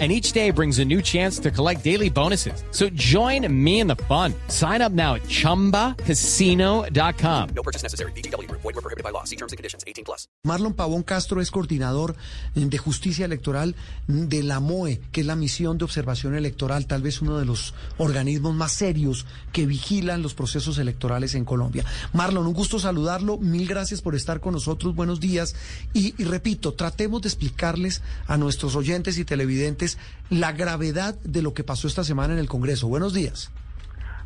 and each day brings a new chance to collect daily bonuses. So join me in the fun. Sign up now at ChumbaCasino.com. No purchase necessary. BGW. Void were prohibited by law. See terms and conditions. 18 plus. Marlon Pavón Castro es coordinador de justicia electoral de la MOE, que es la misión de observación electoral, tal vez uno de los organismos más serios que vigilan los procesos electorales en Colombia. Marlon, un gusto saludarlo. Mil gracias por estar con nosotros. Buenos días. Y, y repito, tratemos de explicarles a nuestros oyentes y televidentes la gravedad de lo que pasó esta semana en el Congreso. Buenos días.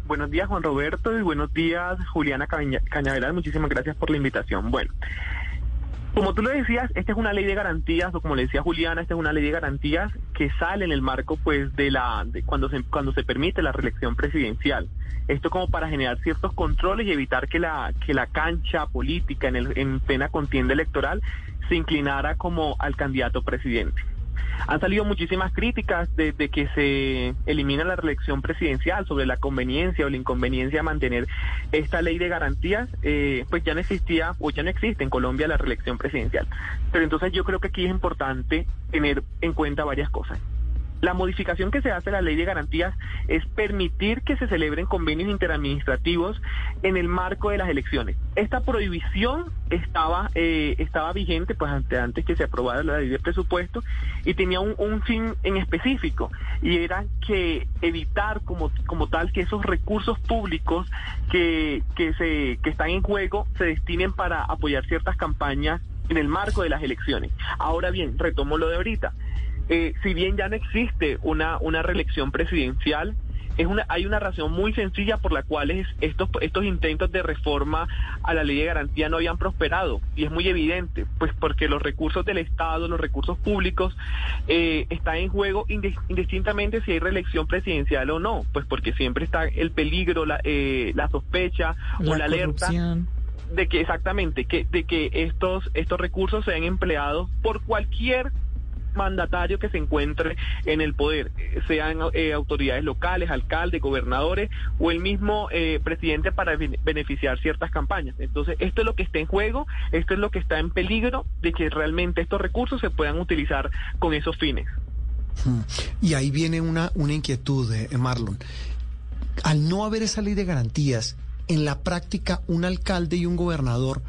Buenos días, Juan Roberto, y buenos días, Juliana Cañaveral. Muchísimas gracias por la invitación. Bueno, como tú lo decías, esta es una ley de garantías, o como le decía Juliana, esta es una ley de garantías que sale en el marco, pues, de la de cuando se cuando se permite la reelección presidencial. Esto como para generar ciertos controles y evitar que la que la cancha política en el en plena contienda electoral se inclinara como al candidato presidente. Han salido muchísimas críticas desde que se elimina la reelección presidencial sobre la conveniencia o la inconveniencia de mantener esta ley de garantías, eh, pues ya no existía o ya no existe en Colombia la reelección presidencial. Pero entonces yo creo que aquí es importante tener en cuenta varias cosas. La modificación que se hace a la ley de garantías es permitir que se celebren convenios interadministrativos en el marco de las elecciones. Esta prohibición estaba, eh, estaba vigente pues antes, que se aprobara la ley de presupuesto y tenía un, un, fin en específico y era que evitar como, como tal que esos recursos públicos que, que, se, que están en juego se destinen para apoyar ciertas campañas en el marco de las elecciones. Ahora bien, retomo lo de ahorita. Eh, si bien ya no existe una, una reelección presidencial, es una, hay una razón muy sencilla por la cual estos, estos intentos de reforma a la ley de garantía no habían prosperado. Y es muy evidente, pues porque los recursos del Estado, los recursos públicos, eh, están en juego indistintamente si hay reelección presidencial o no. Pues porque siempre está el peligro, la, eh, la sospecha o la alerta de que exactamente que de que estos estos recursos sean empleados por cualquier mandatario que se encuentre en el poder, sean eh, autoridades locales, alcaldes, gobernadores o el mismo eh, presidente para beneficiar ciertas campañas. Entonces, esto es lo que está en juego, esto es lo que está en peligro de que realmente estos recursos se puedan utilizar con esos fines. Hmm. Y ahí viene una, una inquietud, eh, Marlon. Al no haber esa ley de garantías, en la práctica un alcalde y un gobernador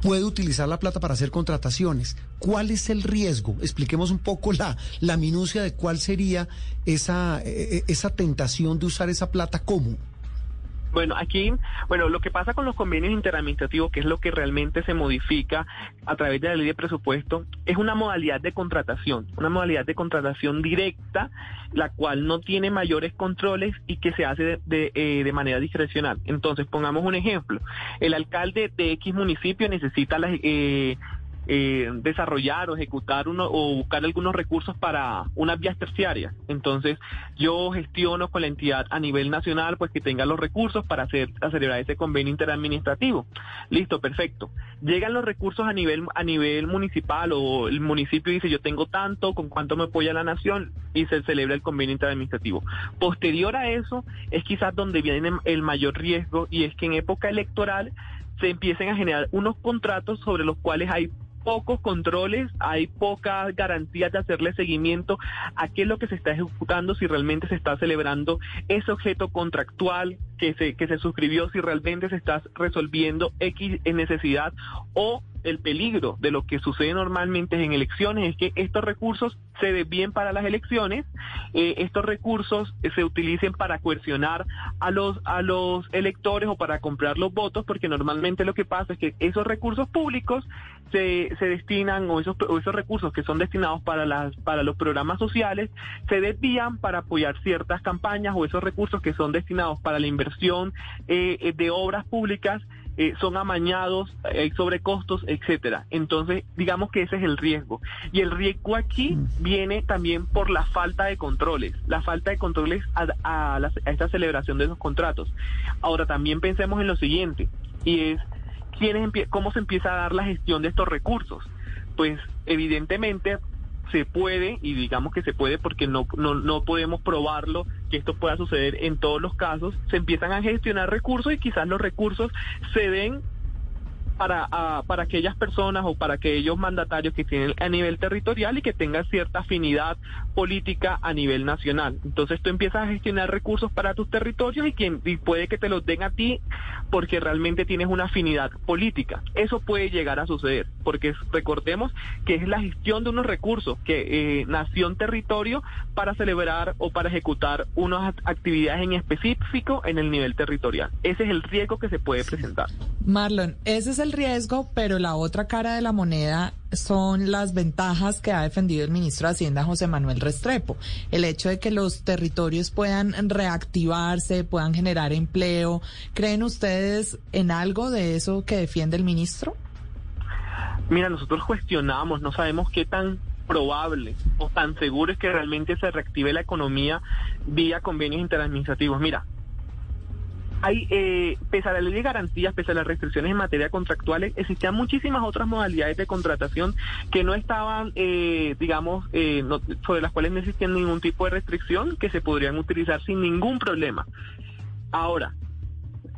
puede utilizar la plata para hacer contrataciones. ¿Cuál es el riesgo? Expliquemos un poco la, la minucia de cuál sería esa, eh, esa tentación de usar esa plata, ¿cómo? Bueno, aquí, bueno, lo que pasa con los convenios interadministrativos, que es lo que realmente se modifica a través de la ley de presupuesto, es una modalidad de contratación, una modalidad de contratación directa, la cual no tiene mayores controles y que se hace de, de, eh, manera discrecional. Entonces, pongamos un ejemplo. El alcalde de X municipio necesita las, eh, eh, desarrollar o ejecutar uno o buscar algunos recursos para unas vías terciarias. Entonces, yo gestiono con la entidad a nivel nacional, pues que tenga los recursos para hacer celebrar ese convenio interadministrativo. Listo, perfecto. Llegan los recursos a nivel a nivel municipal o el municipio dice yo tengo tanto, con cuánto me apoya la nación y se celebra el convenio interadministrativo. Posterior a eso es quizás donde viene el mayor riesgo y es que en época electoral se empiecen a generar unos contratos sobre los cuales hay pocos controles, hay pocas garantías de hacerle seguimiento a qué es lo que se está ejecutando, si realmente se está celebrando ese objeto contractual que se, que se suscribió, si realmente se está resolviendo X necesidad o el peligro de lo que sucede normalmente en elecciones es que estos recursos se desvíen para las elecciones, eh, estos recursos se utilicen para coercionar a los a los electores o para comprar los votos, porque normalmente lo que pasa es que esos recursos públicos se, se destinan o esos, esos recursos que son destinados para las para los programas sociales se desvían para apoyar ciertas campañas o esos recursos que son destinados para la inversión eh, de obras públicas eh, son amañados, hay sobrecostos, etcétera. Entonces, digamos que ese es el riesgo. Y el riesgo aquí mm. viene también por la falta de controles, la falta de controles a, a esta celebración de esos contratos. Ahora, también pensemos en lo siguiente, y es ¿quiénes ¿cómo se empieza a dar la gestión de estos recursos? Pues evidentemente se puede, y digamos que se puede porque no, no, no podemos probarlo, que esto pueda suceder en todos los casos, se empiezan a gestionar recursos y quizás los recursos se den para, para aquellas personas o para aquellos mandatarios que tienen a nivel territorial y que tengan cierta afinidad política a nivel nacional. Entonces tú empiezas a gestionar recursos para tus territorios y, quien, y puede que te los den a ti porque realmente tienes una afinidad política. Eso puede llegar a suceder, porque recordemos que es la gestión de unos recursos que eh, nació en territorio para celebrar o para ejecutar unas act- actividades en específico en el nivel territorial. Ese es el riesgo que se puede presentar. Marlon, ese es el riesgo, pero la otra cara de la moneda son las ventajas que ha defendido el ministro de Hacienda José Manuel Restrepo. El hecho de que los territorios puedan reactivarse, puedan generar empleo. ¿Creen ustedes en algo de eso que defiende el ministro? Mira, nosotros cuestionamos, no sabemos qué tan probable o tan seguro es que realmente se reactive la economía vía convenios interadministrativos. Mira, hay, eh, pese a la ley de garantías, pese a las restricciones en materia contractuales, existían muchísimas otras modalidades de contratación que no estaban, eh, digamos, eh, sobre las cuales no existía ningún tipo de restricción que se podrían utilizar sin ningún problema. Ahora,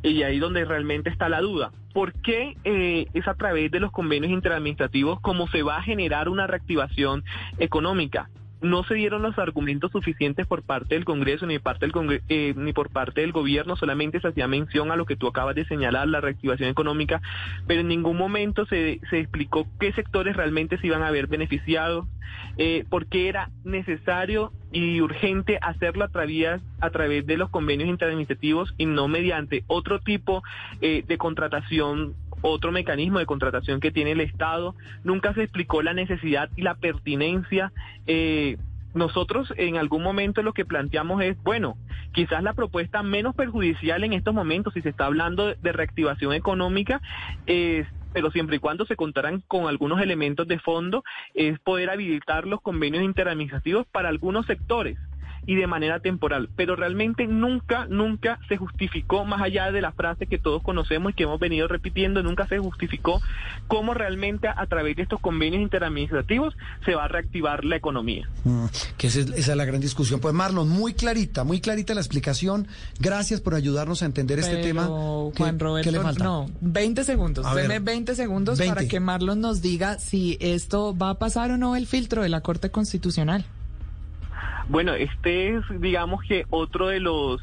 y ahí donde realmente está la duda. ¿Por qué eh, es a través de los convenios interadministrativos como se va a generar una reactivación económica? No se dieron los argumentos suficientes por parte del Congreso ni, parte del Congre- eh, ni por parte del gobierno, solamente se hacía mención a lo que tú acabas de señalar, la reactivación económica, pero en ningún momento se, explicó qué sectores realmente se iban a ver beneficiados, eh, por qué era necesario y urgente hacerlo a través, a través de los convenios interadministrativos y no mediante otro tipo eh, de contratación, otro mecanismo de contratación que tiene el Estado. Nunca se explicó la necesidad y la pertinencia. eh, nosotros en algún momento lo que planteamos es, bueno, quizás la propuesta menos perjudicial en estos momentos, si se está hablando de, reactivación económica, es pero siempre y cuando se contaran con algunos elementos de fondo, es poder habilitar los convenios interadministrativos para algunos sectores y de manera temporal. Pero realmente nunca, nunca se justificó, más allá de la frase que todos conocemos y que hemos venido repitiendo, nunca se justificó cómo realmente a través de estos convenios interadministrativos se va a reactivar la economía. Mm, que esa es, esa es la gran discusión. Pues Marlon, muy clarita, muy clarita la explicación. Gracias por ayudarnos a entender este Pero, tema. ¿Qué- Juan Roberto, ¿Qué le falta? no, 20 segundos. A ver. Deme 20 segundos 20. para que Marlon nos diga si esto va a pasar o no el filtro de la Corte Constitucional. Bueno, este es, digamos que otro de los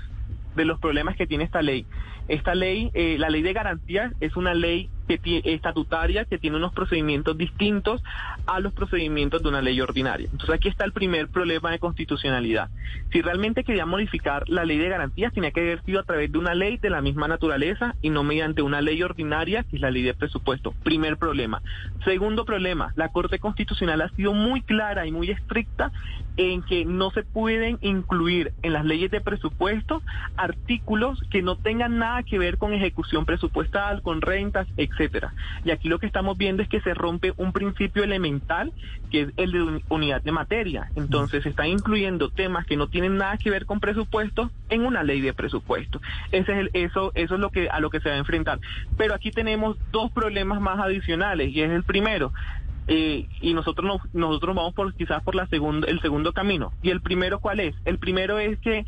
de los problemas que tiene esta ley. Esta ley, eh, la ley de garantías, es una ley que estatutaria que tiene unos procedimientos distintos a los procedimientos de una ley ordinaria. Entonces aquí está el primer problema de constitucionalidad. Si realmente quería modificar la ley de garantías, tenía que haber sido a través de una ley de la misma naturaleza y no mediante una ley ordinaria, que es la ley de presupuesto. Primer problema. Segundo problema, la Corte Constitucional ha sido muy clara y muy estricta en que no se pueden incluir en las leyes de presupuesto artículos que no tengan nada que ver con ejecución presupuestal, con rentas, etcétera. Y aquí lo que estamos viendo es que se rompe un principio elemental que es el de uni- unidad de materia. Entonces se están incluyendo temas que no tienen nada que ver con presupuesto en una ley de presupuesto. Ese es el, eso, eso es lo que a lo que se va a enfrentar. Pero aquí tenemos dos problemas más adicionales y es el primero. Eh, y nosotros nos, nosotros vamos por quizás por la segunda el segundo camino. Y el primero cuál es el primero es que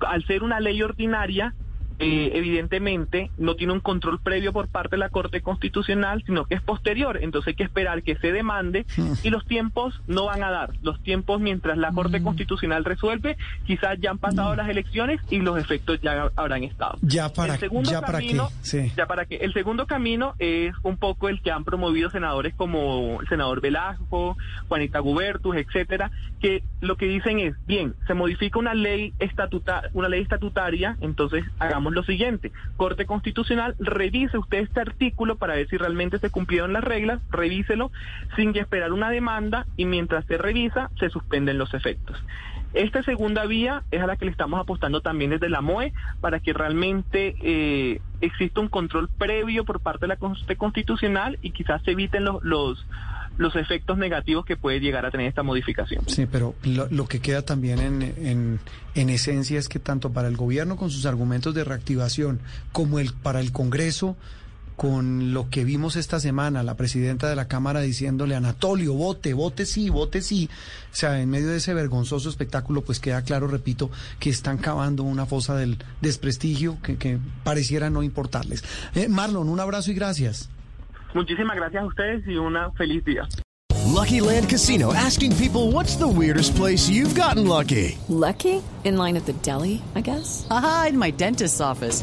al ser una ley ordinaria eh, evidentemente no tiene un control previo por parte de la Corte Constitucional, sino que es posterior. Entonces hay que esperar que se demande y los tiempos no van a dar. Los tiempos mientras la Corte Constitucional resuelve, quizás ya han pasado las elecciones y los efectos ya habrán estado. Ya para, el segundo ya para camino, qué. Sí. ya para que el segundo camino es un poco el que han promovido senadores como el senador Velasco, Juanita Gubertus, etcétera, que lo que dicen es, bien, se modifica una ley estatuta, una ley estatutaria, entonces hagamos lo siguiente, Corte Constitucional, revise usted este artículo para ver si realmente se cumplieron las reglas, revíselo sin esperar una demanda y mientras se revisa se suspenden los efectos. Esta segunda vía es a la que le estamos apostando también desde la MOE para que realmente eh, exista un control previo por parte de la Corte Constitucional y quizás se eviten los, los, los efectos negativos que puede llegar a tener esta modificación. Sí, pero lo, que queda también en, en, en esencia es que tanto para el gobierno con sus argumentos de reactivación como el para el Congreso con lo que vimos esta semana, la presidenta de la Cámara diciéndole Anatolio, vote, vote sí, vote sí. O sea, en medio de ese vergonzoso espectáculo, pues queda claro, repito, que están cavando una fosa del desprestigio que, que pareciera no importarles. Eh, Marlon, un abrazo y gracias. Muchísimas gracias a ustedes y una feliz día. Lucky Land Casino asking people what's the weirdest place you've gotten lucky? Lucky? In line at the deli, I guess? Aha, in my dentist's office.